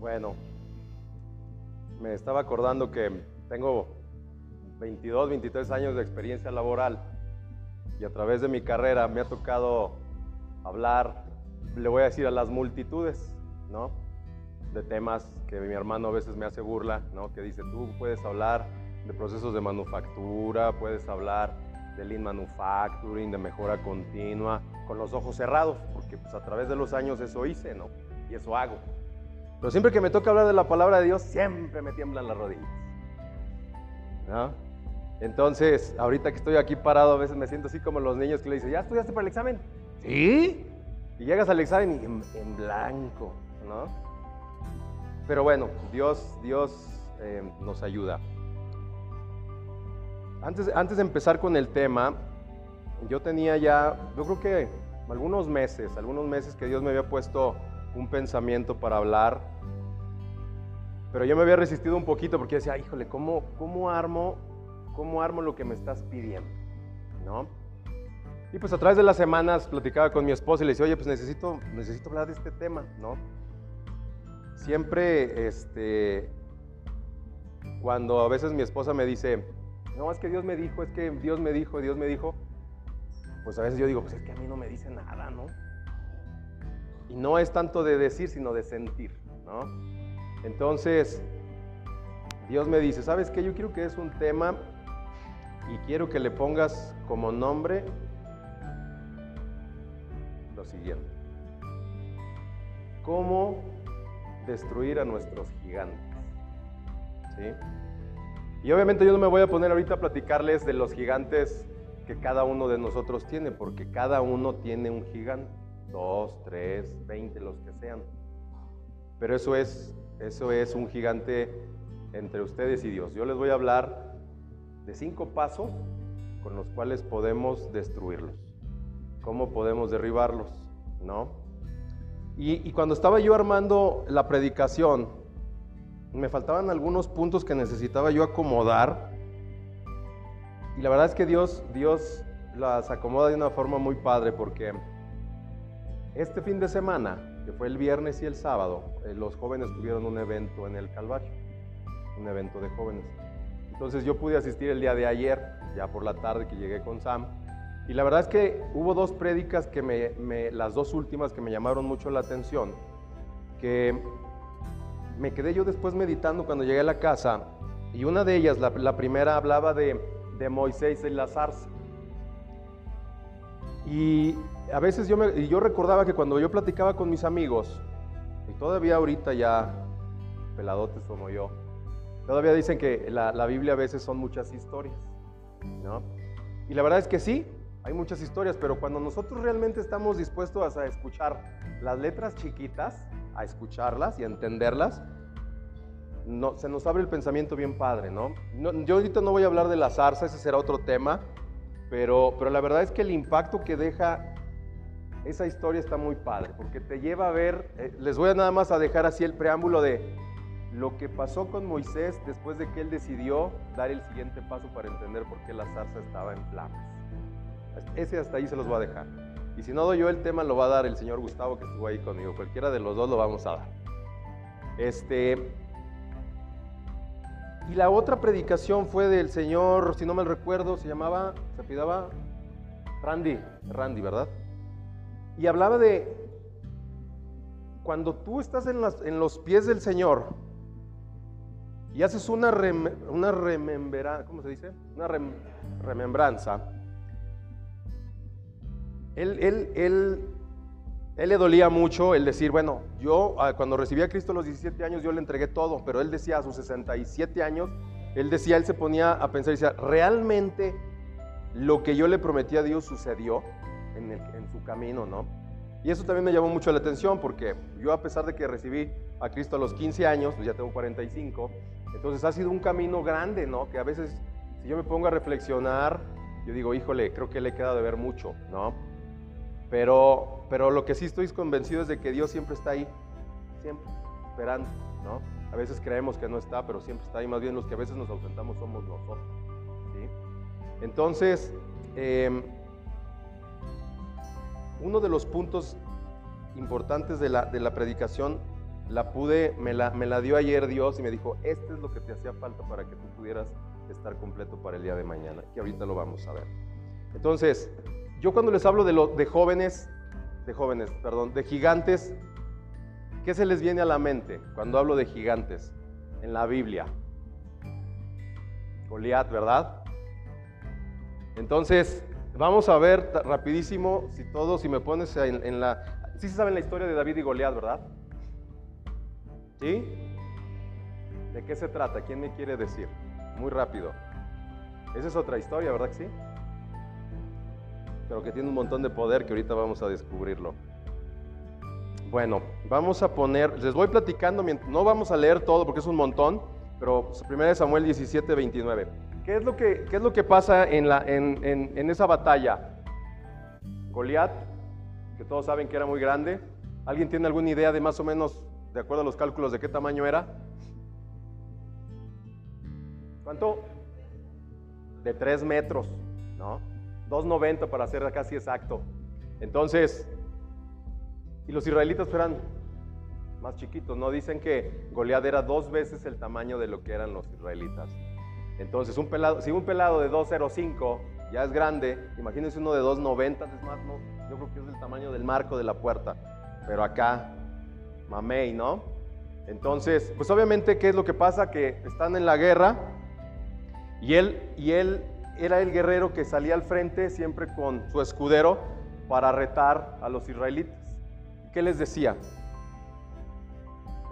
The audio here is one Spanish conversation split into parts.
Bueno, me estaba acordando que tengo 22, 23 años de experiencia laboral y a través de mi carrera me ha tocado hablar, le voy a decir a las multitudes, ¿no? De temas que mi hermano a veces me hace burla, ¿no? Que dice, tú puedes hablar de procesos de manufactura, puedes hablar de lean manufacturing, de mejora continua, con los ojos cerrados, porque pues a través de los años eso hice, ¿no? Y eso hago. Pero siempre que me toca hablar de la palabra de Dios, siempre me tiemblan las rodillas. ¿no? Entonces, ahorita que estoy aquí parado, a veces me siento así como los niños que le dicen, ¿ya estudiaste para el examen? Sí. Y llegas al examen y en, blanco, ¿no? Pero bueno, Dios, Dios eh, nos ayuda. Antes, antes de empezar con el tema, yo tenía ya, yo creo que algunos meses, algunos meses que Dios me había puesto un pensamiento para hablar, pero yo me había resistido un poquito porque decía, híjole, ¿cómo, cómo, armo, ¿cómo armo lo que me estás pidiendo? ¿No? Y pues a través de las semanas platicaba con mi esposa y le decía, oye, pues necesito, necesito hablar de este tema, ¿no? Siempre, este, cuando a veces mi esposa me dice, no, es que Dios me dijo, es que Dios me dijo, Dios me dijo, pues a veces yo digo, pues es que a mí no me dice nada, ¿no? Y no es tanto de decir, sino de sentir, ¿no? Entonces, Dios me dice, ¿sabes qué? Yo quiero que es un tema y quiero que le pongas como nombre lo siguiente. ¿Cómo destruir a nuestros gigantes? ¿Sí? Y obviamente yo no me voy a poner ahorita a platicarles de los gigantes que cada uno de nosotros tiene, porque cada uno tiene un gigante, dos, tres, veinte, los que sean. Pero eso es, eso es un gigante entre ustedes y Dios. Yo les voy a hablar de cinco pasos con los cuales podemos destruirlos, cómo podemos derribarlos, ¿no? Y, y cuando estaba yo armando la predicación, me faltaban algunos puntos que necesitaba yo acomodar. Y la verdad es que Dios, Dios las acomoda de una forma muy padre porque este fin de semana, que fue el viernes y el sábado, eh, los jóvenes tuvieron un evento en el Calvario, un evento de jóvenes. Entonces yo pude asistir el día de ayer, ya por la tarde que llegué con Sam. Y la verdad es que hubo dos prédicas que me, las dos últimas que me llamaron mucho la atención, que me quedé yo después meditando cuando llegué a la casa y una de ellas, la, primera hablaba de, de, Moisés y la zarza. Y a veces yo, me, yo recordaba que cuando yo platicaba con mis amigos, y todavía ahorita ya peladotes como yo, todavía dicen que la, la Biblia a veces son muchas historias, ¿no? Y la verdad es que sí, hay muchas historias, pero cuando nosotros realmente estamos dispuestos a escuchar las letras chiquitas, a escucharlas y a entenderlas, no, se nos abre el pensamiento bien padre, ¿no? Yo ahorita no voy a hablar de la zarza, ese será otro tema, pero, pero la verdad es que el impacto que deja esa historia está muy padre, porque te lleva a ver, eh, les voy a nada más a dejar así el preámbulo de lo que pasó con Moisés después de que él decidió dar el siguiente paso para entender por qué la zarza estaba en flamas. Ese hasta ahí se los voy a dejar. Y si no doy yo el tema, lo va a dar el señor Gustavo que estuvo ahí conmigo. Cualquiera de los dos lo vamos a dar. Este. Y la otra predicación fue del señor, si no me recuerdo, se llamaba, se pidaba Randy, Randy, ¿verdad? Y hablaba de cuando tú estás en, los pies del Señor y haces una, una remembera, ¿cómo se dice? Una rem, remembranza él, él, él, él, le dolía mucho el decir, bueno, yo ah, cuando recibí a Cristo a los 17 años, yo le entregué todo, pero él decía a sus 67 años, él decía, él se ponía a pensar y decía, realmente lo que yo le prometí a Dios sucedió en, su camino, ¿no? Y eso también me llamó mucho la atención porque yo a pesar de que recibí a Cristo a los 15 años, pues ya tengo 45, entonces ha sido un camino grande, ¿no? Que a veces si yo me pongo a reflexionar, yo digo, híjole, creo que le he quedado de ver mucho, ¿no? Pero, pero lo que sí estoy convencido es de que Dios siempre está ahí, siempre, esperando, ¿no? A veces creemos que no está, pero siempre está ahí. Más bien los que a veces nos ausentamos somos nosotros, ¿sí? Entonces, eh, uno de los puntos importantes de la, de la predicación la pude, me la, me la dio ayer Dios y me dijo, este es lo que te hacía falta para que tú pudieras estar completo para el día de mañana, que ahorita lo vamos a ver. Entonces, yo cuando les hablo de, lo, de jóvenes, de jóvenes, perdón, de gigantes, ¿qué se les viene a la mente cuando hablo de gigantes en la Biblia? Goliat, ¿verdad? Entonces, vamos a ver rapidísimo, si todos, si me pones en, la... Sí se saben la historia de David y Goliat, ¿verdad? ¿Sí? ¿De qué se trata? ¿Quién me quiere decir? Muy rápido. Esa es otra historia, ¿verdad que sí? Pero que tiene un montón de poder que ahorita vamos a descubrirlo. Bueno, vamos a poner, les voy platicando, no vamos a leer todo porque es un montón, pero 1 Samuel 17, 29. ¿Qué es lo que, qué es lo que pasa en, la, en, en esa batalla? Goliat, que todos saben que era muy grande. ¿Alguien tiene alguna idea de más o menos, de acuerdo a los cálculos, de qué tamaño era? ¿Cuánto? De 3 metros, ¿no? 2,90 para ser casi exacto. Entonces, y los israelitas eran más chiquitos, ¿no? Dicen que Goliat era dos veces el tamaño de lo que eran los israelitas. Entonces, un pelado, si un pelado de 2,05 ya es grande, imagínense uno de 2,90, es más, no, yo creo que es del tamaño del marco de la puerta. Pero acá, mamey, ¿no? Entonces, pues obviamente, ¿qué es lo que pasa? Que están en la guerra y él, y él era el guerrero que salía al frente siempre con su escudero para retar a los israelitas. ¿Qué les decía?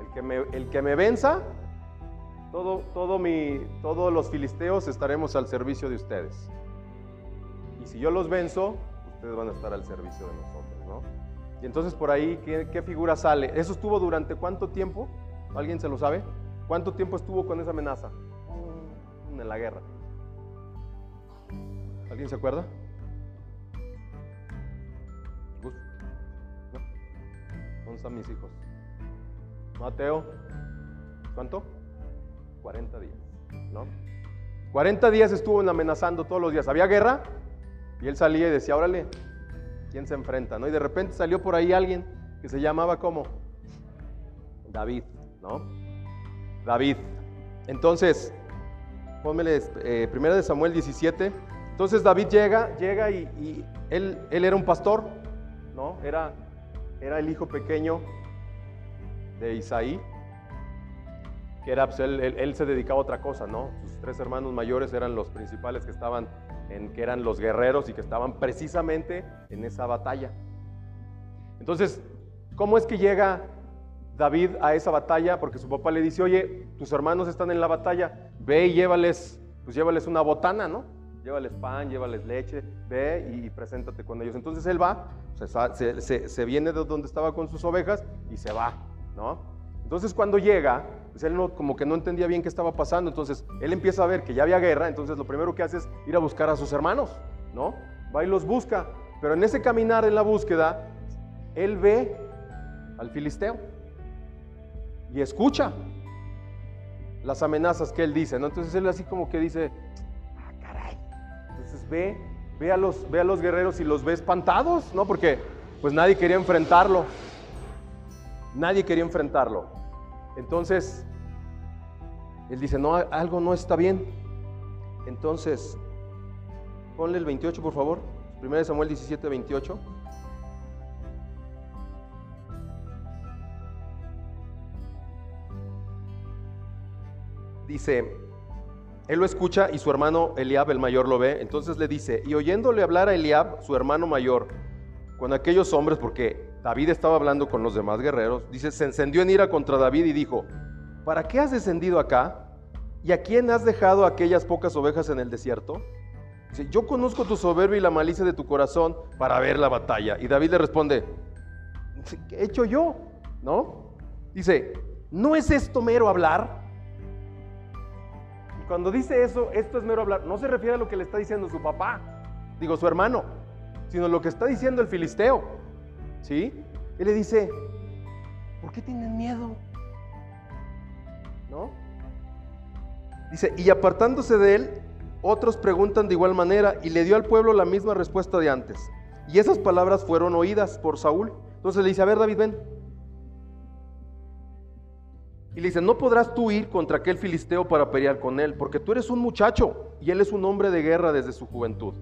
El que me, el que me venza, todo, todos los filisteos estaremos al servicio de ustedes. Y si yo los venzo, ustedes van a estar al servicio de nosotros, ¿no? Y entonces por ahí, ¿qué, qué figura sale? ¿Eso estuvo durante cuánto tiempo? ¿Alguien se lo sabe? ¿Cuánto tiempo estuvo con esa amenaza? En la guerra. ¿Alguien se acuerda? ¿Dónde están mis hijos? Mateo, ¿cuánto? 40 días, ¿no? 40 días estuvo amenazando todos los días. Había guerra y él salía y decía, órale, ¿quién se enfrenta? ¿no? Y de repente salió por ahí alguien que se llamaba como David, ¿no? David. Entonces, pónmele eh, primera de Samuel 17. Entonces David llega, llega y, él, él era un pastor, ¿no? Era era el hijo pequeño de Isaí, que era, pues, él, se dedicaba a otra cosa, ¿no? Sus tres hermanos mayores eran los principales que estaban, en, que eran los guerreros y que estaban precisamente en esa batalla. Entonces, ¿cómo es que llega David a esa batalla? Porque su papá le dice, oye, tus hermanos están en la batalla, ve y llévales, pues llévales una botana, ¿no? Llévales pan, llévales leche, ve y, preséntate con ellos. Entonces él va, se, viene de donde estaba con sus ovejas y se va, ¿no? Entonces cuando llega, pues él no, como que no entendía bien qué estaba pasando, entonces él empieza a ver que ya había guerra, entonces lo primero que hace es ir a buscar a sus hermanos, ¿no? Va y los busca, pero en ese caminar en la búsqueda, él ve al filisteo y escucha las amenazas que él dice, ¿no? Entonces él así como que dice, ve, ve a, los, ve a los guerreros y los ve espantados, ¿no? Porque pues nadie quería enfrentarlo. Nadie quería enfrentarlo. Entonces, él dice, no, algo no está bien. Entonces, ponle el 28, por favor. 1 Samuel 17, 28. Dice, él lo escucha y su hermano Eliab, el mayor, lo ve. Entonces le dice, y oyéndole hablar a Eliab, su hermano mayor, con aquellos hombres, porque David estaba hablando con los demás guerreros, dice, se encendió en ira contra David y dijo, ¿para qué has descendido acá? ¿Y a quién has dejado aquellas pocas ovejas en el desierto? Dice, yo conozco tu soberbia y la malicia de tu corazón para ver la batalla. Y David le responde, ¿qué he hecho yo? ¿No? Dice, ¿no es esto mero hablar? Cuando dice eso, esto es mero hablar, no se refiere a lo que le está diciendo su papá, digo su hermano, sino lo que está diciendo el filisteo. ¿Sí? Él le dice, ¿por qué tienen miedo? ¿No? Dice, y apartándose de él, otros preguntan de igual manera y le dio al pueblo la misma respuesta de antes. Y esas palabras fueron oídas por Saúl. Entonces le dice, a ver David, ven. Y le dice, no podrás tú ir contra aquel filisteo para pelear con él, porque tú eres un muchacho y él es un hombre de guerra desde su juventud.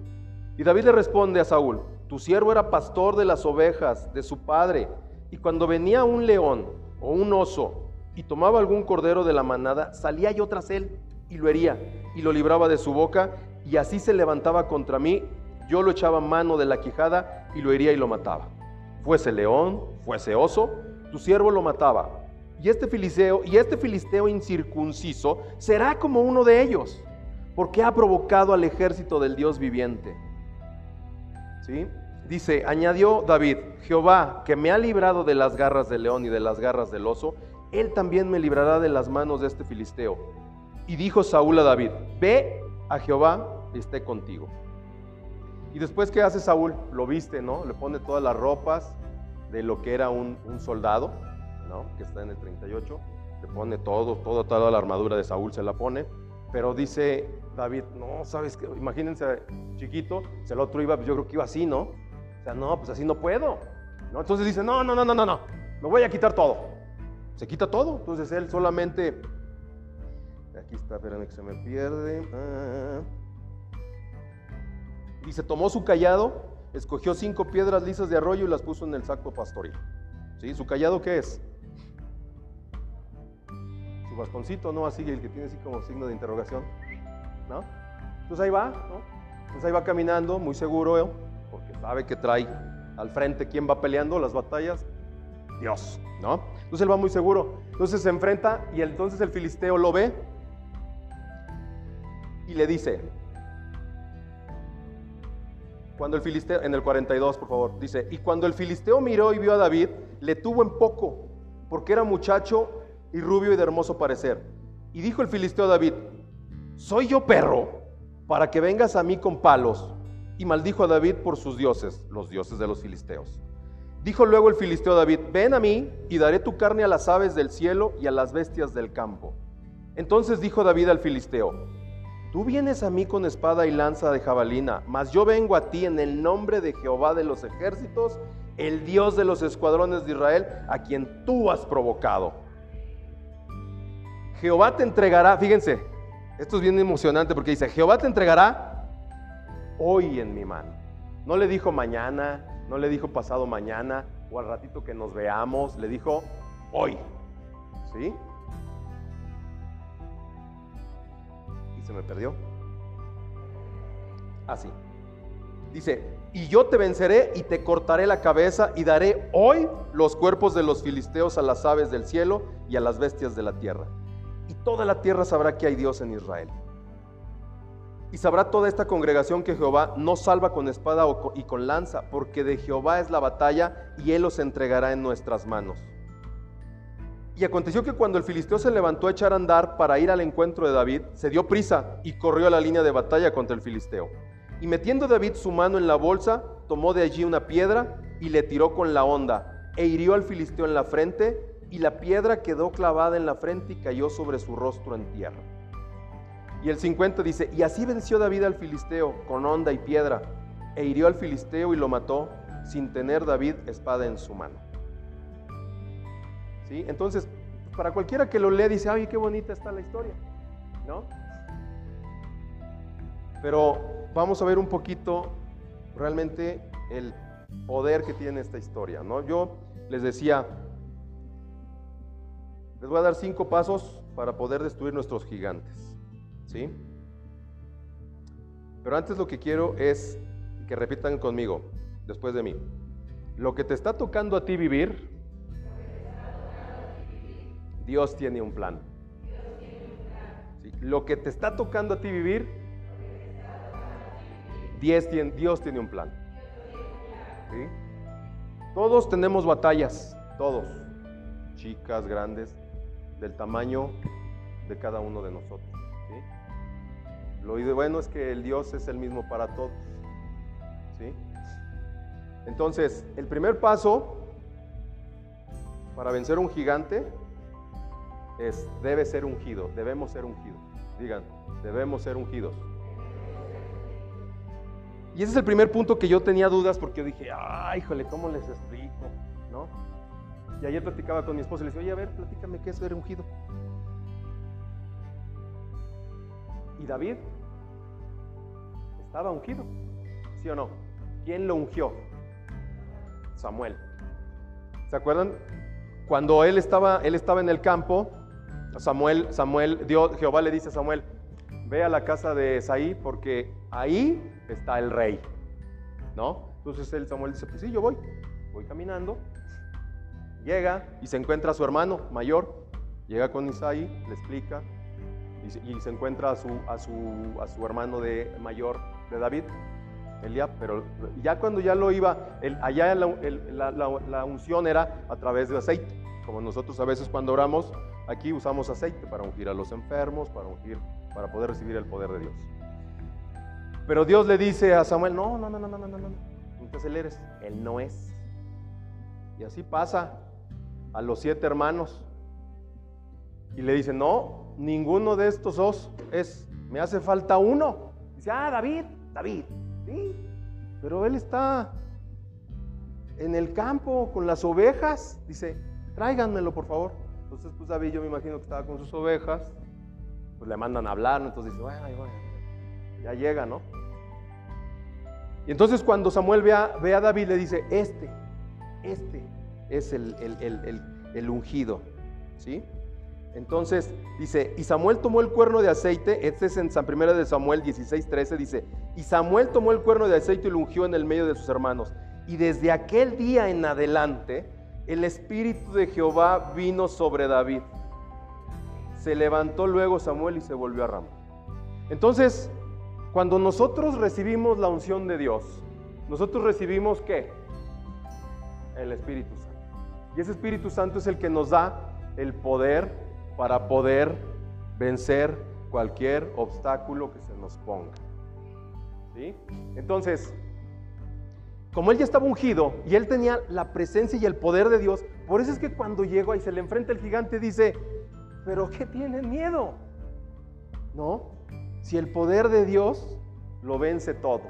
Y David le responde a Saúl, tu siervo era pastor de las ovejas de su padre, y cuando venía un león o un oso y tomaba algún cordero de la manada, salía yo tras él y lo hería y lo libraba de su boca, y así se levantaba contra mí, yo lo echaba mano de la quijada y lo hería y lo mataba. Fuese león, fuese oso, tu siervo lo mataba y este filisteo y este filisteo incircunciso será como uno de ellos, porque ha provocado al ejército del Dios viviente. ¿Sí? Dice, añadió David, Jehová, que me ha librado de las garras del león y de las garras del oso, él también me librará de las manos de este filisteo. Y dijo Saúl a David, ve a Jehová y esté contigo. Y después, ¿qué hace Saúl? Lo viste, ¿no? Le pone todas las ropas de lo que era un, un soldado que está en el 38, le pone todo, todo, toda la armadura de Saúl se la pone, pero dice David, no, sabes que, imagínense, chiquito, si el otro iba, yo creo que iba así, ¿no? O sea, no, pues así no puedo, ¿no? Entonces dice, no, no, no, no, no, no, me voy a quitar todo. Se quita todo, entonces él solamente, aquí está, espérenme que se me pierde. Ah. Dice, tomó su callado, escogió cinco piedras lisas de arroyo y las puso en el saco pastoril. ¿Sí? ¿Su callado qué es? Bastoncito, ¿no? Así, el que tiene así como signo de interrogación, ¿no? Entonces ahí va, ¿no? Entonces ahí va caminando, muy seguro, ¿eh? porque sabe que trae al frente quién va peleando las batallas, Dios, ¿no? Entonces él va muy seguro. Entonces se enfrenta y entonces el filisteo lo ve y le dice, cuando el filisteo, en el 42 por favor, dice, y cuando el filisteo miró y vio a David, le tuvo en poco, porque era muchacho y rubio y de hermoso parecer. Y dijo el filisteo David, ¿soy yo perro para que vengas a mí con palos? Y maldijo a David por sus dioses, los dioses de los filisteos. Dijo luego el filisteo David, ven a mí y daré tu carne a las aves del cielo y a las bestias del campo. Entonces dijo David al filisteo, tú vienes a mí con espada y lanza de jabalina, mas yo vengo a ti en el nombre de Jehová de los ejércitos, el Dios de los escuadrones de Israel, a quien tú has provocado. Jehová te entregará, fíjense, esto es bien emocionante porque dice, Jehová te entregará hoy en mi mano. No le dijo mañana, no le dijo pasado mañana o al ratito que nos veamos, le dijo hoy. ¿Sí? Y se me perdió. Así. Dice, y yo te venceré y te cortaré la cabeza y daré hoy los cuerpos de los filisteos a las aves del cielo y a las bestias de la tierra y toda la tierra sabrá que hay Dios en Israel. Y sabrá toda esta congregación que Jehová no salva con espada y con lanza, porque de Jehová es la batalla y él los entregará en nuestras manos. Y aconteció que cuando el filisteo se levantó a echar a andar para ir al encuentro de David, se dio prisa y corrió a la línea de batalla contra el filisteo. Y metiendo David su mano en la bolsa, tomó de allí una piedra y le tiró con la honda, e hirió al filisteo en la frente y la piedra quedó clavada en la frente y cayó sobre su rostro en tierra. Y el 50 dice, y así venció David al filisteo con honda y piedra, e hirió al filisteo y lo mató sin tener David espada en su mano. ¿Sí? Entonces, para cualquiera que lo lea dice, ay, qué bonita está la historia, ¿no? Pero vamos a ver un poquito realmente el poder que tiene esta historia, ¿no? Yo les decía, les voy a dar cinco pasos para poder destruir nuestros gigantes. ¿Sí? Pero antes lo que quiero es que repitan conmigo, después de mí. Lo que te está tocando a ti vivir, Dios tiene un plan. Lo que te está tocando a ti vivir, Dios tiene, Dios tiene un plan. Todos tenemos batallas, todos, chicas, grandes, del tamaño de cada uno de nosotros. Lo bueno es que el Dios es el mismo para todos. ¿sí? Entonces, el primer paso para vencer un gigante es, debe ser ungido, debemos ser ungidos. Digan, debemos ser ungidos. Y ese es el primer punto que yo tenía dudas porque yo dije, ay, híjole, ¿cómo les explico? Y ayer platicaba con mi esposa y le decía, oye, a ver, platícame qué es ser ungido. Y David estaba ungido, ¿sí o no? ¿Quién lo ungió? Samuel. ¿Se acuerdan? Cuando él estaba, él estaba en el campo, Samuel, Samuel, Dios, Jehová le dice a Samuel, ve a la casa de Saí porque ahí está el rey. ¿No? Entonces él, Samuel dice, pues sí, yo voy, voy caminando. Llega y se encuentra a su hermano mayor, llega con Isaí, le explica, y se, encuentra a su, a, su, a su hermano de mayor de David, Eliab, pero ya cuando ya lo iba, el, allá la, la, unción era a través de aceite, como nosotros a veces cuando oramos, aquí usamos aceite para ungir a los enfermos, para ungir, para poder recibir el poder de Dios. Pero Dios le dice a Samuel, no, no, no, no, no, no, no, no, no te aceleres, él no es. Y así pasa a los siete hermanos. Y le dice, no, ninguno de estos dos es, me hace falta uno. Dice, ah, David, David, sí, pero él está en el campo con las ovejas. Dice, tráiganmelo por favor. Entonces, pues David, yo me imagino que estaba con sus ovejas, pues le mandan a hablar, entonces dice, ya llega, ¿no? Y entonces cuando Samuel ve a, ve a David, le dice, este, este es el, el, el ungido, ¿sí? Entonces dice, y Samuel tomó el cuerno de aceite, este es en San Primera de Samuel 16, 13, dice, y Samuel tomó el cuerno de aceite y lo ungió en el medio de sus hermanos. Y desde aquel día en adelante, el Espíritu de Jehová vino sobre David. Se levantó luego Samuel y se volvió a Rama. Entonces, cuando nosotros recibimos la unción de Dios, nosotros recibimos qué? El Espíritu Santo. Y ese Espíritu Santo es el que nos da el poder para poder vencer cualquier obstáculo que se nos ponga. ¿Sí? Entonces, como él ya estaba ungido y él tenía la presencia y el poder de Dios, por eso es que cuando llegó y se le enfrenta el gigante dice, pero ¿qué tienen miedo? ¿No? Si el poder de Dios lo vence todo.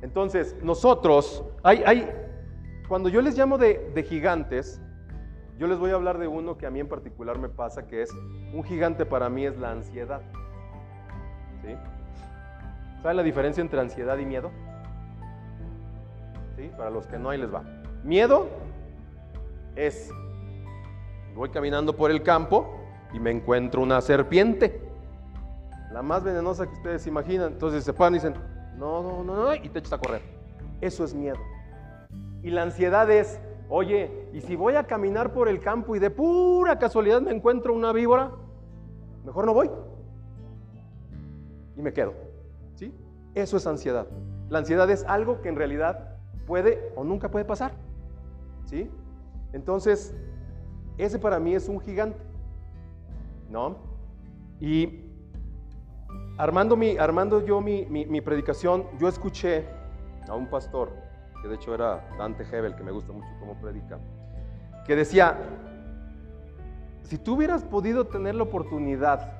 Entonces, nosotros, hay, hay cuando yo les llamo de, gigantes, yo les voy a hablar de uno que a mí en particular me pasa, que es un gigante para mí es la ansiedad. ¿Saben la diferencia entre ansiedad y miedo? Para los que no, ahí les va. Miedo es, voy caminando por el campo y me encuentro una serpiente, la más venenosa que ustedes imaginan. Entonces se paran y dicen, no, no, no, no, y te echas a correr. Eso es miedo. Y la ansiedad es, Oye, ¿y si voy a caminar por el campo y de pura casualidad me encuentro una víbora? Mejor no voy. Y me quedo. ¿Sí? Eso es ansiedad. La ansiedad es algo que en realidad puede o nunca puede pasar. ¿Sí? Entonces, ese para mí es un gigante. ¿No? Y armando, mi, armando yo mi, mi predicación, yo escuché a un pastor que de hecho era Dante Hebel, que me gusta mucho cómo predica, que decía, si tú hubieras podido tener la oportunidad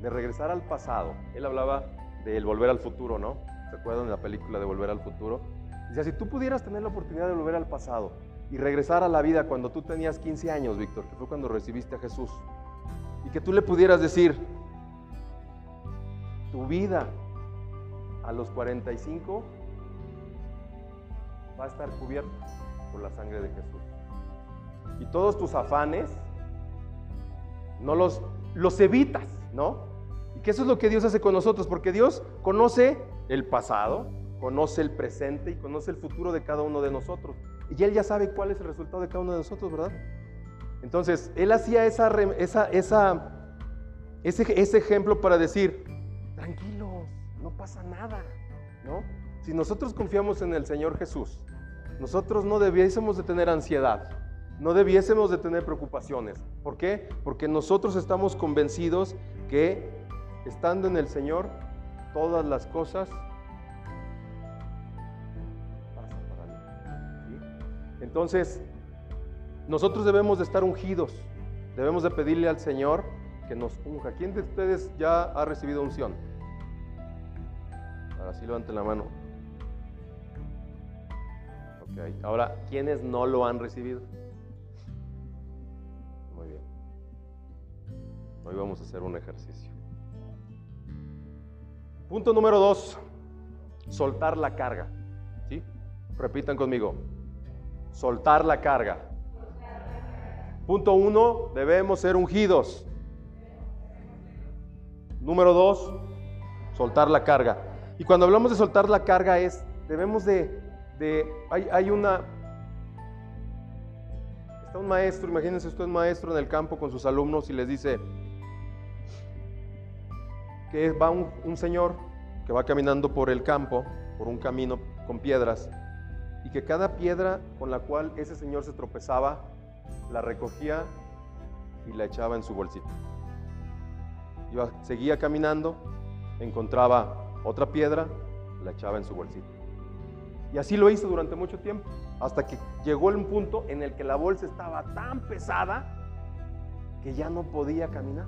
de regresar al pasado, él hablaba del volver al futuro, ¿no? ¿Se acuerdan de la película de Volver al Futuro? Decía, si tú pudieras tener la oportunidad de volver al pasado y regresar a la vida cuando tú tenías 15 años, Víctor, que fue cuando recibiste a Jesús, y que tú le pudieras decir, tu vida a los 45 va a estar cubierto por la sangre de Jesús. Y todos tus afanes, no los, los evitas, ¿no? Y que eso es lo que Dios hace con nosotros, porque Dios conoce el pasado, conoce el presente y conoce el futuro de cada uno de nosotros. Y Él ya sabe cuál es el resultado de cada uno de nosotros, ¿verdad? Entonces, Él hacía esa, esa, esa, ese, ese ejemplo para decir, tranquilos, no pasa nada, ¿no? Si nosotros confiamos en el Señor Jesús, nosotros no debiésemos de tener ansiedad, no debiésemos de tener preocupaciones. ¿Por qué? Porque nosotros estamos convencidos que estando en el Señor, todas las cosas pasan para mí. Entonces, nosotros debemos de estar ungidos, debemos de pedirle al Señor que nos unja. ¿Quién de ustedes ya ha recibido unción? Ahora sí levanten la mano. Ahora, ¿quiénes no lo han recibido? Muy bien. Hoy vamos a hacer un ejercicio. Punto número dos, soltar la carga. ¿Sí? Repitan conmigo. Soltar la carga. Punto uno, debemos ser ungidos. Número dos, soltar la carga. Y cuando hablamos de soltar la carga es, debemos de, de hay, una, está un maestro, imagínense usted un maestro en el campo con sus alumnos y les dice que va un, señor que va caminando por el campo, por un camino con piedras, y que cada piedra con la cual ese señor se tropezaba, la recogía y la echaba en su bolsito. Iba, seguía caminando, encontraba otra piedra, la echaba en su bolsito. Y así lo hizo durante mucho tiempo, hasta que llegó un punto en el que la bolsa estaba tan pesada que ya no podía caminar.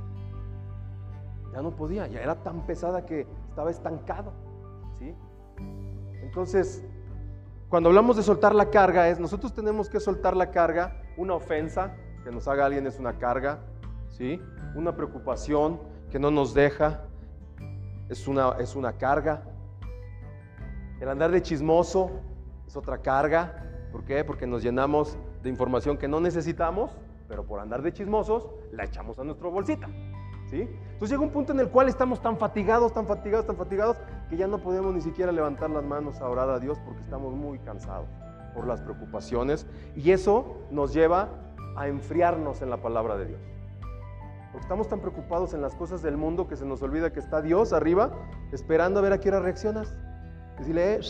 Ya no podía, ya era tan pesada que estaba estancado. ¿sí? Entonces, cuando hablamos de soltar la carga, es nosotros tenemos que soltar la carga, una ofensa que nos haga alguien es una carga, ¿sí? Una preocupación que no nos deja es una, es una carga. El andar de chismoso es otra carga. ¿Por qué? Porque nos llenamos de información que no necesitamos, pero por andar de chismosos la echamos a nuestra bolsita. ¿Sí? Entonces llega un punto en el cual estamos tan fatigados, tan fatigados, tan fatigados, que ya no podemos ni siquiera levantar las manos a orar a Dios porque estamos muy cansados por las preocupaciones. Y eso nos lleva a enfriarnos en la palabra de Dios. Porque estamos tan preocupados en las cosas del mundo que se nos olvida que está Dios arriba esperando a ver a qué reaccionas. Decirle, eh,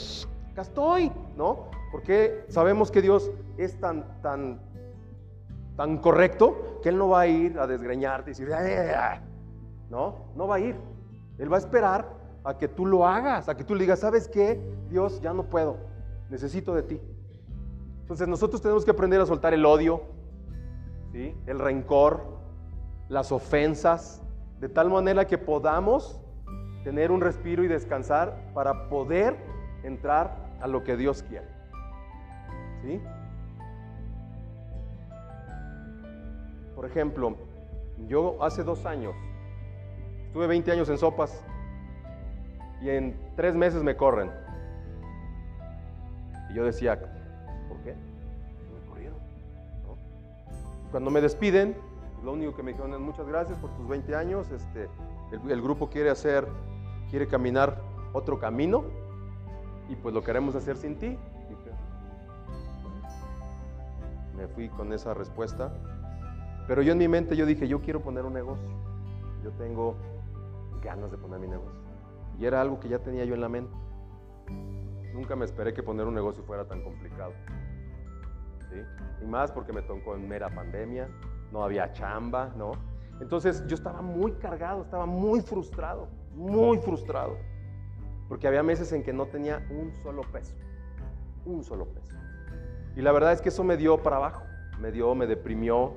acá estoy, ¿no? Porque sabemos que Dios es tan, tan, tan correcto que Él no va a ir a desgreñarte y decir, no, no va a ir. Él va a esperar a que tú lo hagas, a que tú le digas, ¿sabes qué? Dios, ya no puedo, necesito de ti. Entonces nosotros tenemos que aprender a soltar el odio, ¿sí? el rencor, las ofensas, de tal manera que podamos tener un respiro y descansar para poder entrar a lo que Dios quiere. ¿Sí? Por ejemplo, yo hace dos años Estuve 20 años en sopas y en tres meses me corren. Y yo decía, ¿por qué? Cuando me despiden, lo único que me dijeron es muchas gracias por tus 20 años. Este, el, grupo quiere hacer, quiere caminar otro camino y pues lo queremos hacer sin ti. me fui con esa respuesta. Pero yo en mi mente yo dije, yo quiero poner un negocio. Yo tengo ganas de poner mi negocio. Y era algo que ya tenía yo en la mente. Nunca me esperé que poner un negocio fuera tan complicado. ¿sí? Y más porque me tocó en mera pandemia, no había chamba, ¿no? Entonces yo estaba muy cargado, estaba muy frustrado, muy frustrado. Porque había meses en que no tenía un solo peso, un solo peso. Y la verdad es que eso me dio para abajo, me dio, me deprimió,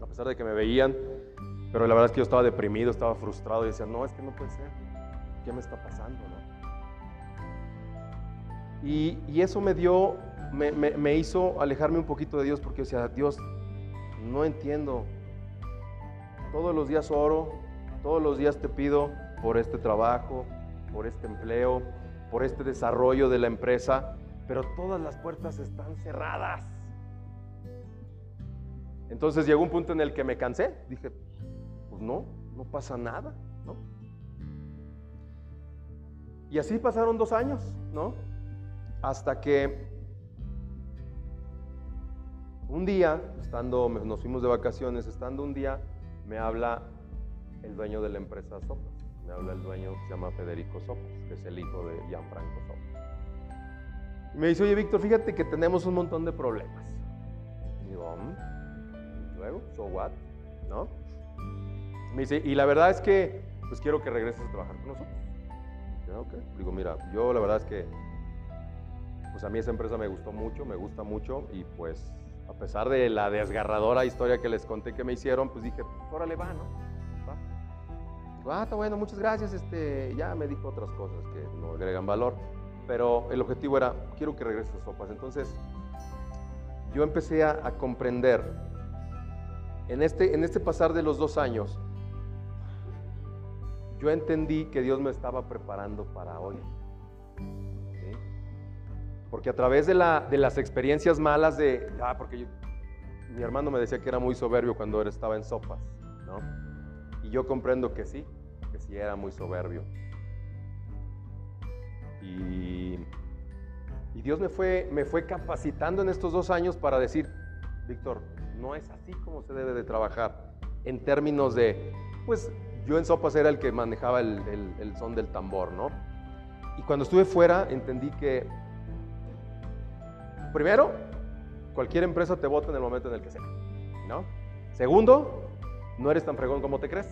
a pesar de que me veían pero la verdad es que yo estaba deprimido, estaba frustrado y decía, no, es que no puede ser. ¿Qué me está pasando? Y, eso me dio, me, hizo alejarme un poquito de Dios porque yo decía, Dios, no entiendo. Todos los días oro, todos los días te pido por este trabajo, por este empleo, por este desarrollo de la empresa, pero todas las puertas están cerradas. Entonces llegó un punto en el que me cansé. Dije, pues no, no pasa nada, ¿no? Y así pasaron dos años, ¿no? Hasta que un día, estando, nos fuimos de vacaciones, estando un día, me habla el dueño de la empresa Sopas. Me habla el dueño que se llama Federico Sopas, que es el hijo de Gianfranco Sopas. Y me dice, oye Víctor, fíjate que tenemos un montón de problemas. Y digo, mm, luego, so what? ¿No? Me dice, y la verdad es que, pues quiero que regreses a trabajar con nosotros. Digo, mira, yo la verdad es que, pues a mí esa empresa me gustó mucho, me gusta mucho, y pues a pesar de la desgarradora historia que les conté que me hicieron, pues dije, órale va, ¿no? Ah, está bueno, muchas gracias, este, ya me dijo otras cosas que no agregan valor. pero el objetivo era, quiero que regreses a Sopas. Entonces, yo empecé a, a comprender, en este, en este pasar de los dos años, yo entendí que Dios me estaba preparando para hoy. ¿Sí? Porque a través de, la, de, las experiencias malas de, ah, porque yo, mi hermano me decía que era muy soberbio cuando él estaba en sopas, ¿no? Y yo comprendo que sí, que sí era muy soberbio. Y, y Dios me fue, me fue capacitando en estos dos años para decir, Víctor, no es así como se debe de trabajar en términos de, pues yo en Sopas era el que manejaba el, el, el, son del tambor, ¿no? Y cuando estuve fuera entendí que, primero, cualquier empresa te vota en el momento en el que sea, ¿no? Segundo, no eres tan fregón como te crees.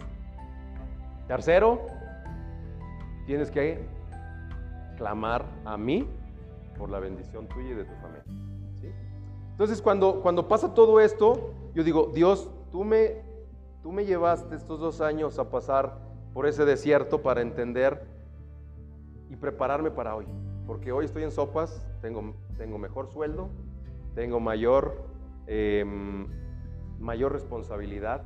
Tercero, tienes que clamar a mí por la bendición tuya y de tu familia. ¿sí? Entonces, cuando, cuando pasa todo esto, yo digo, Dios, tú me, tú me llevaste estos dos años a pasar por ese desierto para entender y prepararme para hoy. Porque hoy estoy en sopas, tengo, tengo mejor sueldo, tengo mayor, eh, mayor responsabilidad,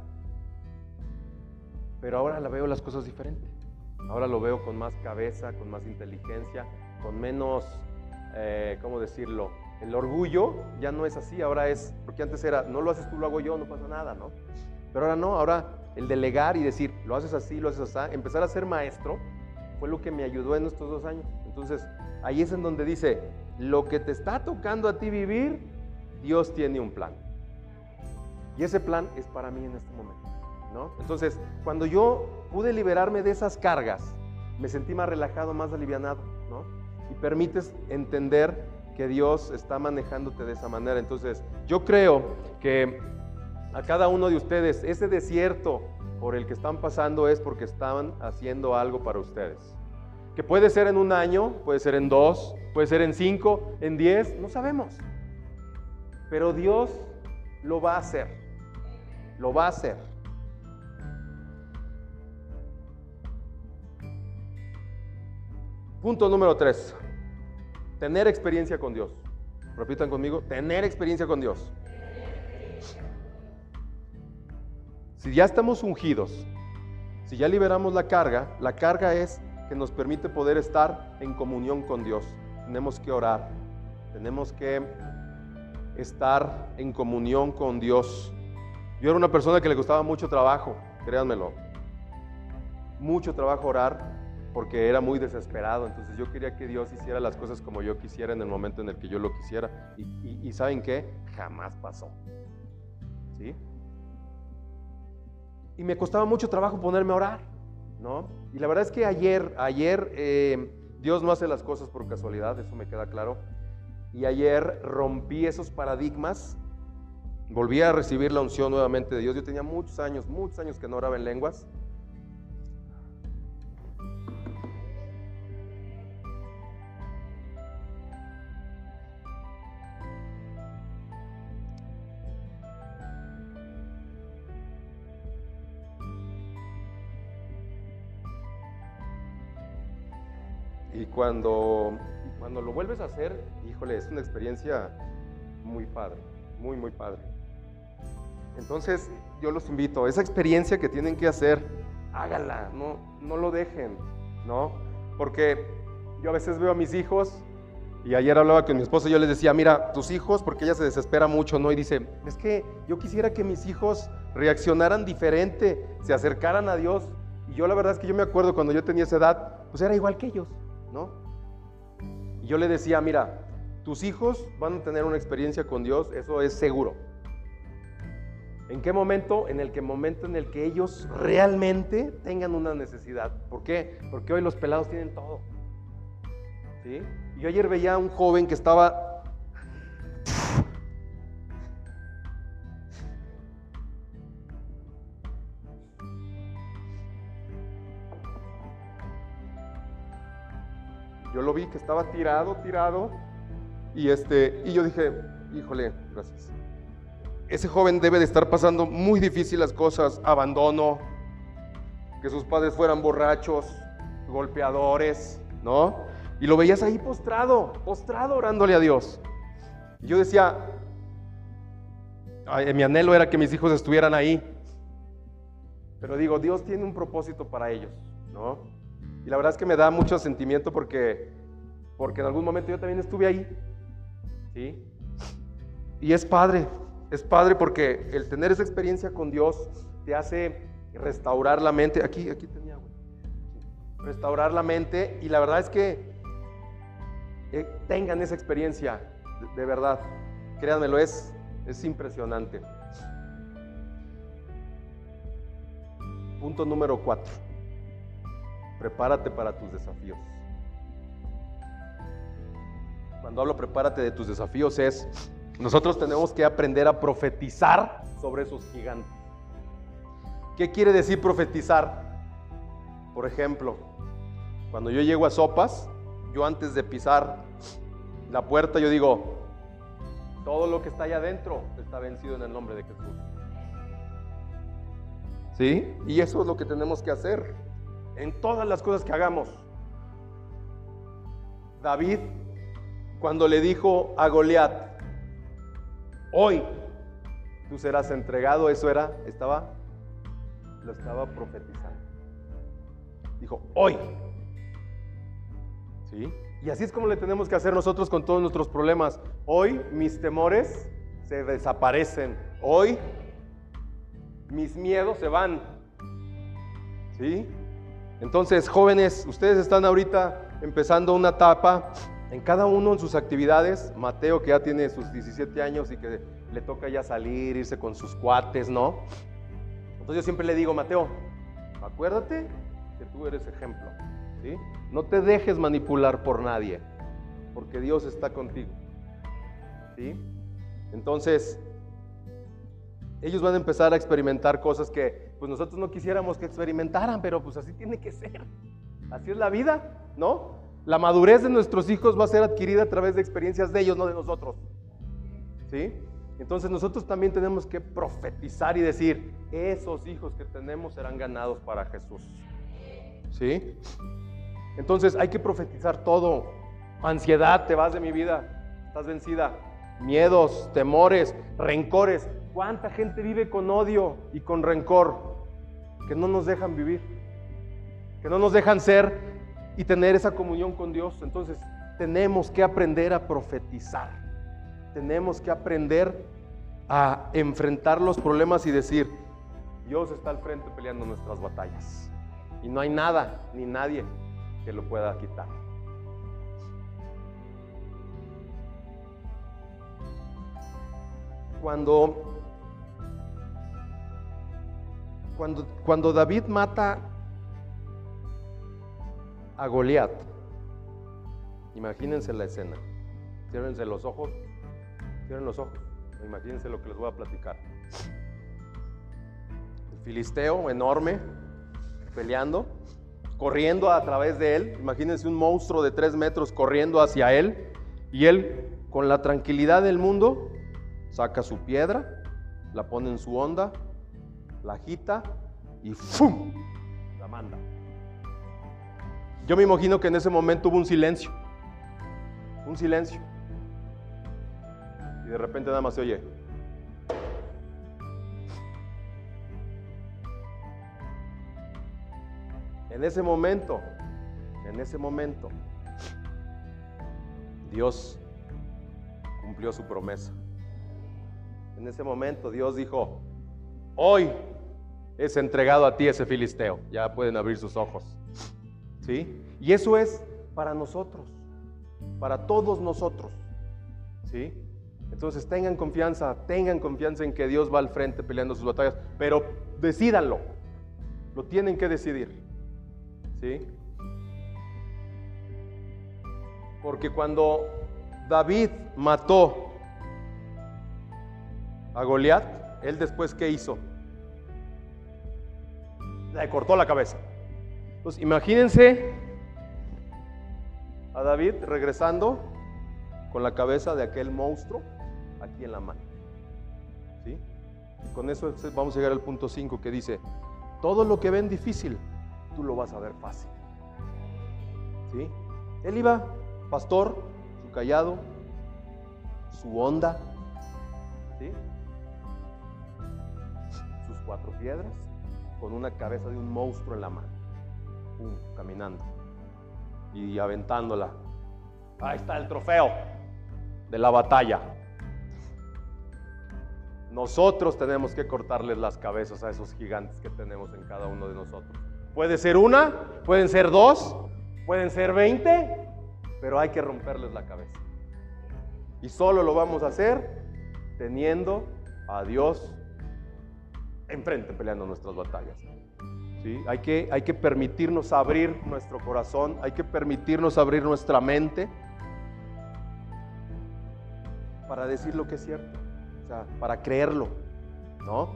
pero ahora la veo las cosas diferentes. Ahora lo veo con más cabeza, con más inteligencia, con menos, eh, ¿cómo decirlo? El orgullo ya no es así, ahora es, porque antes era, no lo haces tú, lo hago yo, no pasa nada, ¿no? Pero ahora no, ahora el delegar y decir, lo haces así, lo haces así, empezar a ser maestro, fue lo que me ayudó en estos dos años. Entonces, ahí es en donde dice, lo que te está tocando a ti vivir, Dios tiene un plan. Y ese plan es para mí en este momento. ¿No? Entonces, cuando yo pude liberarme de esas cargas, me sentí más relajado, más alivianado. Y permites entender que Dios está manejándote de esa manera. Entonces, yo creo que a cada uno de ustedes, ese desierto por el que están pasando es porque estaban haciendo algo para ustedes. Que puede ser en un año, puede ser en dos, puede ser en cinco, en diez, no sabemos. Pero Dios lo va a hacer. Lo va a hacer. Punto número tres. Tener experiencia con Dios. Repitan conmigo, tener experiencia con Dios. Si ya estamos ungidos, si ya liberamos la carga, la carga es que nos permite poder estar en comunión con Dios. Tenemos que orar, tenemos que estar en comunión con Dios. Yo era una persona que le costaba mucho trabajo, créanmelo. Mucho trabajo orar, porque era muy desesperado. Entonces yo quería que Dios hiciera las cosas como yo quisiera en el momento en el que yo lo quisiera. Y, ¿saben qué? Jamás pasó. Y me costaba mucho trabajo ponerme a orar, ¿no? Y la verdad es que ayer, ayer eh, Dios no hace las cosas por casualidad, eso me queda claro. Y ayer rompí esos paradigmas, volví a recibir la unción nuevamente de Dios. Yo tenía muchos años, muchos años que no oraba en lenguas. Cuando, cuando lo vuelves a hacer, híjole, es una experiencia muy padre, muy, muy padre. Entonces, yo los invito, esa experiencia que tienen que hacer, háganla, no, no lo dejen, ¿no? Porque yo a veces veo a mis hijos, y ayer hablaba con mi esposa y yo les decía, mira, tus hijos, porque ella se desespera mucho, ¿no? Y dice, es que yo quisiera que mis hijos reaccionaran diferente, se acercaran a Dios. Y yo la verdad es que yo me acuerdo cuando yo tenía esa edad, pues era igual que ellos. ¿No? Yo le decía, mira, tus hijos van a tener una experiencia con Dios, eso es seguro. ¿En qué momento? En el que momento en el que ellos realmente tengan una necesidad. ¿Por qué? Porque hoy los pelados tienen todo. ¿Sí? Yo ayer veía a un joven que estaba Yo lo vi que estaba tirado, tirado, y, este, y yo dije, híjole, gracias. Ese joven debe de estar pasando muy difícil las cosas, abandono, que sus padres fueran borrachos, golpeadores, ¿no? Y lo veías ahí postrado, postrado orándole a Dios. Y yo decía, mi anhelo era que mis hijos estuvieran ahí. Pero digo, Dios tiene un propósito para ellos, ¿no? Y la verdad es que me da mucho sentimiento porque, porque en algún momento yo también estuve ahí, ¿sí? Y es padre, es padre porque el tener esa experiencia con Dios te hace restaurar la mente. Aquí, aquí tenía, Restaurar la mente y la verdad es que eh, tengan esa experiencia, de, de verdad. Créanmelo, es, es impresionante. Punto número cuatro. Prepárate para tus desafíos. Cuando hablo prepárate de tus desafíos es, nosotros tenemos que aprender a profetizar sobre esos gigantes. ¿Qué quiere decir profetizar? Por ejemplo, cuando yo llego a Sopas, yo antes de pisar la puerta, yo digo, todo lo que está allá adentro está vencido en el nombre de Jesús. ¿Sí? Y eso es lo que tenemos que hacer en todas las cosas que hagamos. David, cuando le dijo a Goliat, hoy tú serás entregado, eso era, estaba, lo estaba profetizando. Dijo, hoy. ¿Sí? Y así es como le tenemos que hacer nosotros con todos nuestros problemas. Hoy mis temores se desaparecen. Hoy mis miedos se van. ¿Sí? Entonces, jóvenes, ustedes están ahorita empezando una etapa en cada uno en sus actividades. Mateo, que ya tiene sus 17 años y que le toca ya salir, irse con sus cuates, ¿no? Entonces yo siempre le digo, Mateo, acuérdate que tú eres ejemplo. No te dejes manipular por nadie, porque Dios está contigo. ¿sí? Entonces, ellos van a empezar a experimentar cosas que pues nosotros no quisiéramos que experimentaran, pero pues así tiene que ser. Así es la vida, ¿no? La madurez de nuestros hijos va a ser adquirida a través de experiencias de ellos, no de nosotros. ¿Sí? Entonces nosotros también tenemos que profetizar y decir, esos hijos que tenemos serán ganados para Jesús. ¿Sí? Entonces hay que profetizar todo. Ansiedad, te vas de mi vida, estás vencida. Miedos, temores, rencores. ¿Cuánta gente vive con odio y con rencor que no nos dejan vivir? Que no nos dejan ser y tener esa comunión con Dios. Entonces tenemos que aprender a profetizar. Tenemos que aprender a enfrentar los problemas y decir, Dios está al frente peleando nuestras batallas. Y no hay nada ni nadie que lo pueda quitar. Cuando, cuando, David mata a Goliat, imagínense la escena. Ciérrense los ojos, cierren los ojos, imagínense lo que les voy a platicar. El filisteo enorme, peleando, corriendo a través de él. Imagínense un monstruo de tres metros corriendo hacia él. Y él, con la tranquilidad del mundo, saca su piedra, la pone en su onda, la agita y ¡fum! La manda. Yo me imagino que en ese momento hubo un silencio. Un silencio. Y de repente nada más se oye. En ese momento, en ese momento, Dios cumplió su promesa. En ese momento Dios dijo, hoy es entregado a ti ese filisteo. Ya pueden abrir sus ojos. ¿Sí? Y eso es para nosotros, para todos nosotros. ¿Sí? Entonces tengan confianza, tengan confianza en que Dios va al frente peleando sus batallas, pero decídanlo. Lo tienen que decidir. ¿Sí? Porque cuando David mató a Goliat, él después ¿qué hizo? Le cortó la cabeza. Entonces, imagínense a David regresando con la cabeza de aquel monstruo aquí en la mano. ¿Sí? con eso vamos a llegar al punto 5 que dice, todo lo que ven difícil, tú lo vas a ver fácil. ¿Sí? Él iba, pastor, su callado, su onda, ¿sí? Cuatro piedras, con una cabeza de un monstruo en la mano, caminando y aventándola. Ahí está el trofeo de la batalla. Nosotros tenemos que cortarles las cabezas a esos gigantes que tenemos en cada uno de nosotros. Puede ser una, pueden ser dos, pueden ser veinte, pero hay que romperles la cabeza. Y solo lo vamos a hacer teniendo a Dios enfrente peleando nuestras batallas. ¿Sí? Hay, que, hay que permitirnos abrir nuestro corazón, hay que permitirnos abrir nuestra mente para decir lo que es cierto, o sea, para creerlo, ¿no?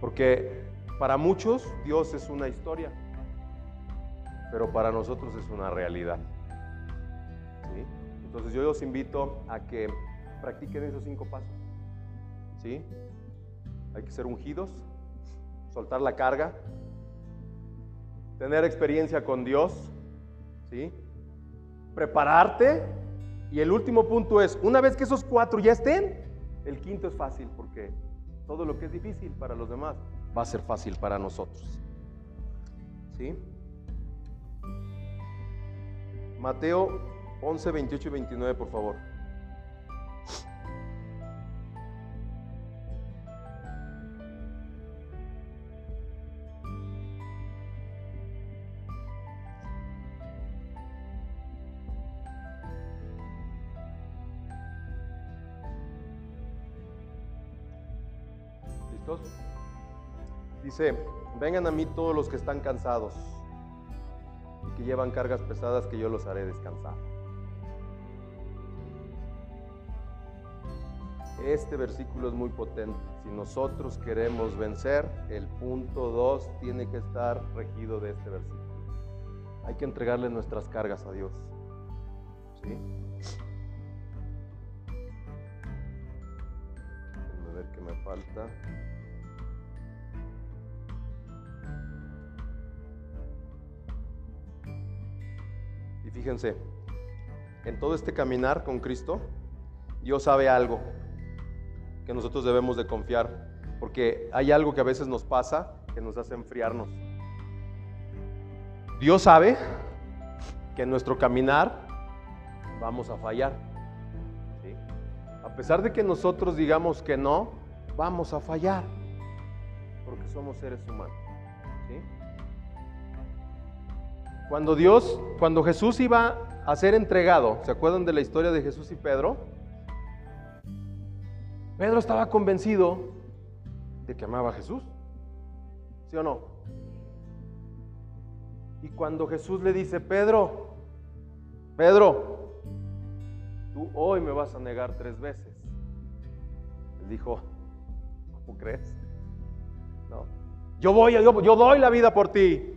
Porque para muchos Dios es una historia, pero para nosotros es una realidad. ¿sí? Entonces yo los invito a que practiquen esos cinco pasos. ¿sí? Hay que ser ungidos, soltar la carga, tener experiencia con Dios, ¿sí? prepararte. Y el último punto es, una vez que esos cuatro ya estén, el quinto es fácil porque todo lo que es difícil para los demás va a ser fácil para nosotros. ¿Sí? Mateo 11, 28 y 29, por favor. Dice, vengan a mí todos los que están cansados y que llevan cargas pesadas, que yo los haré descansar. Este versículo es muy potente. Si nosotros queremos vencer, el punto 2 tiene que estar regido de este versículo. Hay que entregarle nuestras cargas a Dios. ¿Sí? Déjenme ver qué me falta. Fíjense, en todo este caminar con Cristo, Dios sabe algo que nosotros debemos de confiar, porque hay algo que a veces nos pasa que nos hace enfriarnos. Dios sabe que en nuestro caminar vamos a fallar. A pesar de que nosotros digamos que no, vamos a fallar, porque somos seres humanos. Cuando Dios, cuando Jesús iba a ser entregado, ¿se acuerdan de la historia de Jesús y Pedro? Pedro estaba convencido de que amaba a Jesús. ¿Sí o no? Y cuando Jesús le dice, Pedro, Pedro, tú hoy me vas a negar tres veces. Él dijo, ¿cómo crees? No. Yo voy, yo, yo doy la vida por ti.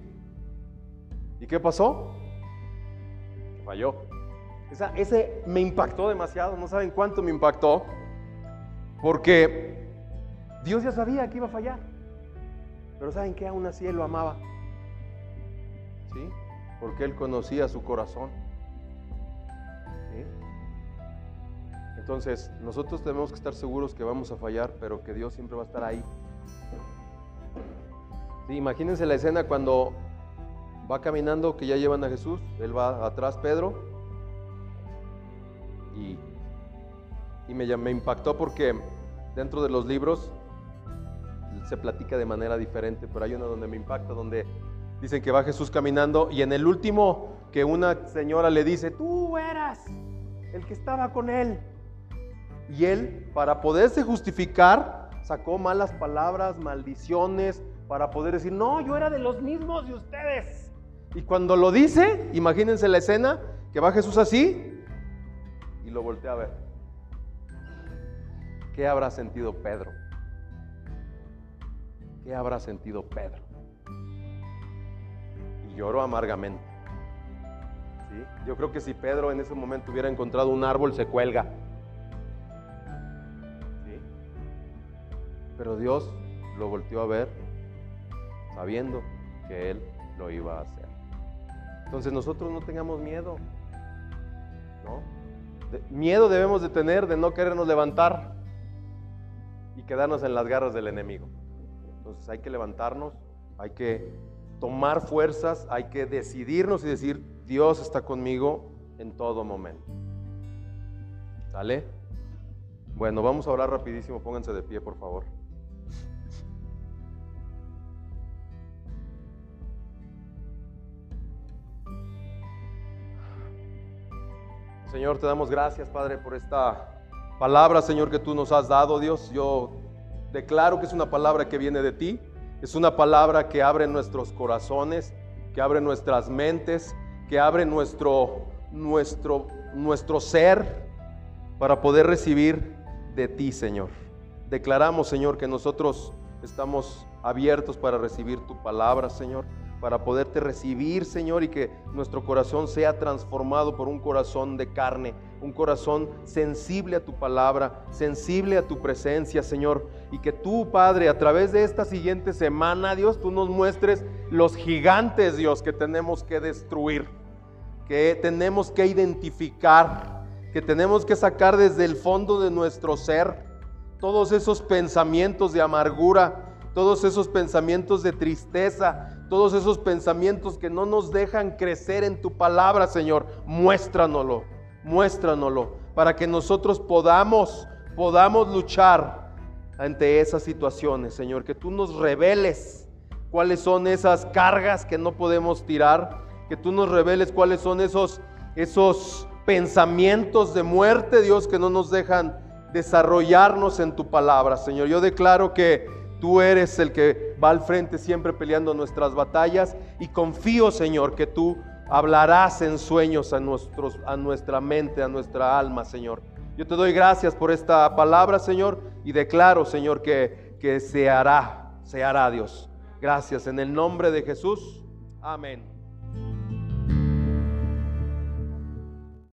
¿Y qué pasó? Falló. Esa, ese me impactó demasiado, no saben cuánto me impactó. Porque Dios ya sabía que iba a fallar. Pero ¿saben qué? Aún así Él lo amaba. ¿Sí? Porque Él conocía su corazón. ¿Sí? Entonces, nosotros tenemos que estar seguros que vamos a fallar, pero que Dios siempre va a estar ahí. Sí, imagínense la escena cuando va caminando, que ya llevan a Jesús, Él va atrás, Pedro, y y me, me impactó porque dentro de los libros se platica de manera diferente, pero hay uno donde me impacta, donde dicen que va Jesús caminando y en el último que una señora le dice, tú eras el que estaba con él. Y él, para poderse justificar, sacó malas palabras, maldiciones, para poder decir, no, yo era de los mismos de ustedes. Y cuando lo dice, imagínense la escena, que va Jesús así y lo voltea a ver. ¿Qué habrá sentido Pedro? ¿Qué habrá sentido Pedro? Y lloró amargamente. ¿Sí? Yo creo que si Pedro en ese momento hubiera encontrado un árbol, se cuelga. Pero Dios lo volteó a ver sabiendo que Él lo iba a hacer. Entonces nosotros no tengamos miedo. miedo debemos de tener de no querernos levantar y quedarnos en las garras del enemigo. Entonces hay que levantarnos, hay que tomar fuerzas, hay que decidirnos y decir, Dios está conmigo en todo momento. ¿Sale? Bueno, vamos a orar rapidísimo, pónganse de pie, por favor. Señor, te damos gracias, Padre, por esta palabra, Señor, que tú nos has dado, Dios. Yo declaro que es una palabra que viene de ti, es una palabra que abre nuestros corazones, que abre nuestras mentes, que abre nuestro, nuestro, nuestro ser para poder recibir de ti, Señor. Declaramos, Señor, que nosotros estamos abiertos para recibir tu palabra, Señor para poderte recibir, Señor, y que nuestro corazón sea transformado por un corazón de carne, un corazón sensible a tu palabra, sensible a tu presencia, Señor, y que tú, Padre, a través de esta siguiente semana, Dios, tú nos muestres los gigantes, Dios, que tenemos que destruir, que tenemos que identificar, que tenemos que sacar desde el fondo de nuestro ser todos esos pensamientos de amargura, todos esos pensamientos de tristeza, todos esos pensamientos que no nos dejan crecer en tu palabra, Señor, muéstranoslo, muéstranoslo, para que nosotros podamos, podamos luchar ante esas situaciones, Señor, que tú nos reveles cuáles son esas cargas que no podemos tirar, que tú nos reveles cuáles son esos, esos pensamientos de muerte, Dios, que no nos dejan desarrollarnos en tu palabra, Señor. Yo declaro que Tú eres el que va al frente siempre peleando nuestras batallas y confío, Señor, que tú hablarás en sueños a, nuestra mente, a nuestra alma, Señor. Yo te doy gracias por esta palabra, Señor, y declaro, Señor, que, que se hará, se hará, Dios. Gracias en el nombre de Jesús. Amén.